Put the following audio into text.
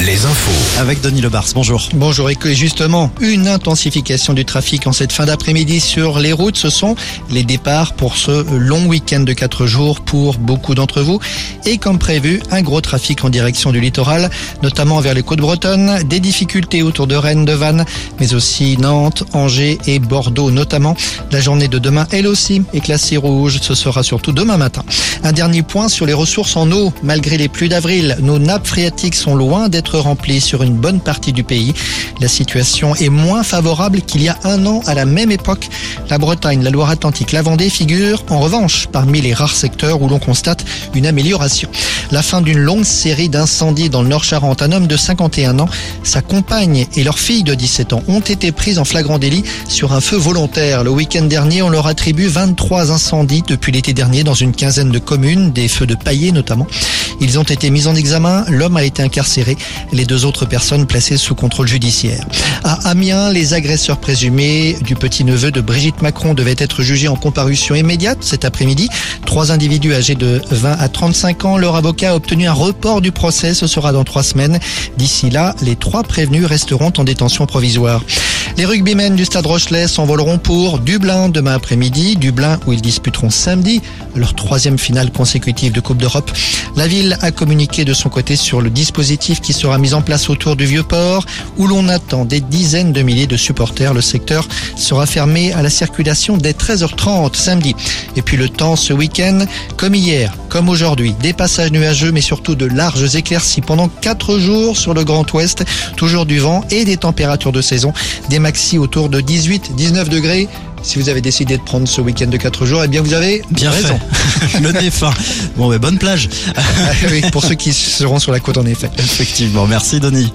les infos. Avec Denis Lebars, bonjour. Bonjour et que justement, une intensification du trafic en cette fin d'après-midi sur les routes, ce sont les départs pour ce long week-end de 4 jours pour beaucoup d'entre vous. Et comme prévu, un gros trafic en direction du littoral, notamment vers les côtes bretonnes, des difficultés autour de Rennes, de Vannes, mais aussi Nantes, Angers et Bordeaux notamment. La journée de demain, elle aussi, est classée rouge. Ce sera surtout demain matin. Un dernier point sur les ressources en eau. Malgré les pluies d'avril, nos nappes phréatiques sont loin d'être remplies sur une bonne partie du pays. La situation est moins favorable qu'il y a un an à la même époque. La Bretagne, la Loire-Atlantique, la Vendée figurent en revanche parmi les rares secteurs où l'on constate une amélioration. La fin d'une longue série d'incendies dans le Nord-Charente. Un homme de 51 ans, sa compagne et leur fille de 17 ans ont été prises en flagrant délit sur un feu volontaire. Le week-end dernier, on leur attribue 23 incendies depuis l'été dernier dans une quinzaine de communes, des feux de paillets notamment. Ils ont été mis en examen, l'homme a été incarcéré, les deux autres personnes placées sous contrôle judiciaire. À Amiens, les agresseurs présumés du petit-neveu de Brigitte Macron devaient être jugés en comparution immédiate cet après-midi. Trois individus âgés de 20 à 35 ans, leur avocat a obtenu un report du procès, ce sera dans trois semaines. D'ici là, les trois prévenus resteront en détention provisoire. Les rugbymen du Stade Rochelet s'envoleront pour Dublin demain après-midi. Dublin où ils disputeront samedi leur troisième finale consécutive de Coupe d'Europe. La ville a communiqué de son côté sur le dispositif qui sera mis en place autour du Vieux-Port où l'on attend des dizaines de milliers de supporters. Le secteur sera fermé à la circulation dès 13h30 samedi. Et puis le temps ce week-end, comme hier, comme aujourd'hui, des passages nuageux mais surtout de larges éclaircies pendant 4 jours sur le Grand Ouest. Toujours du vent et des températures de saison. Des maxi autour de 18-19 degrés. Si vous avez décidé de prendre ce week-end de 4 jours, eh bien vous avez Bien raison. fait. Le nez fin. Bon, mais bonne plage. Ah oui, pour ceux qui seront sur la côte en effet. Effectivement, merci Denis.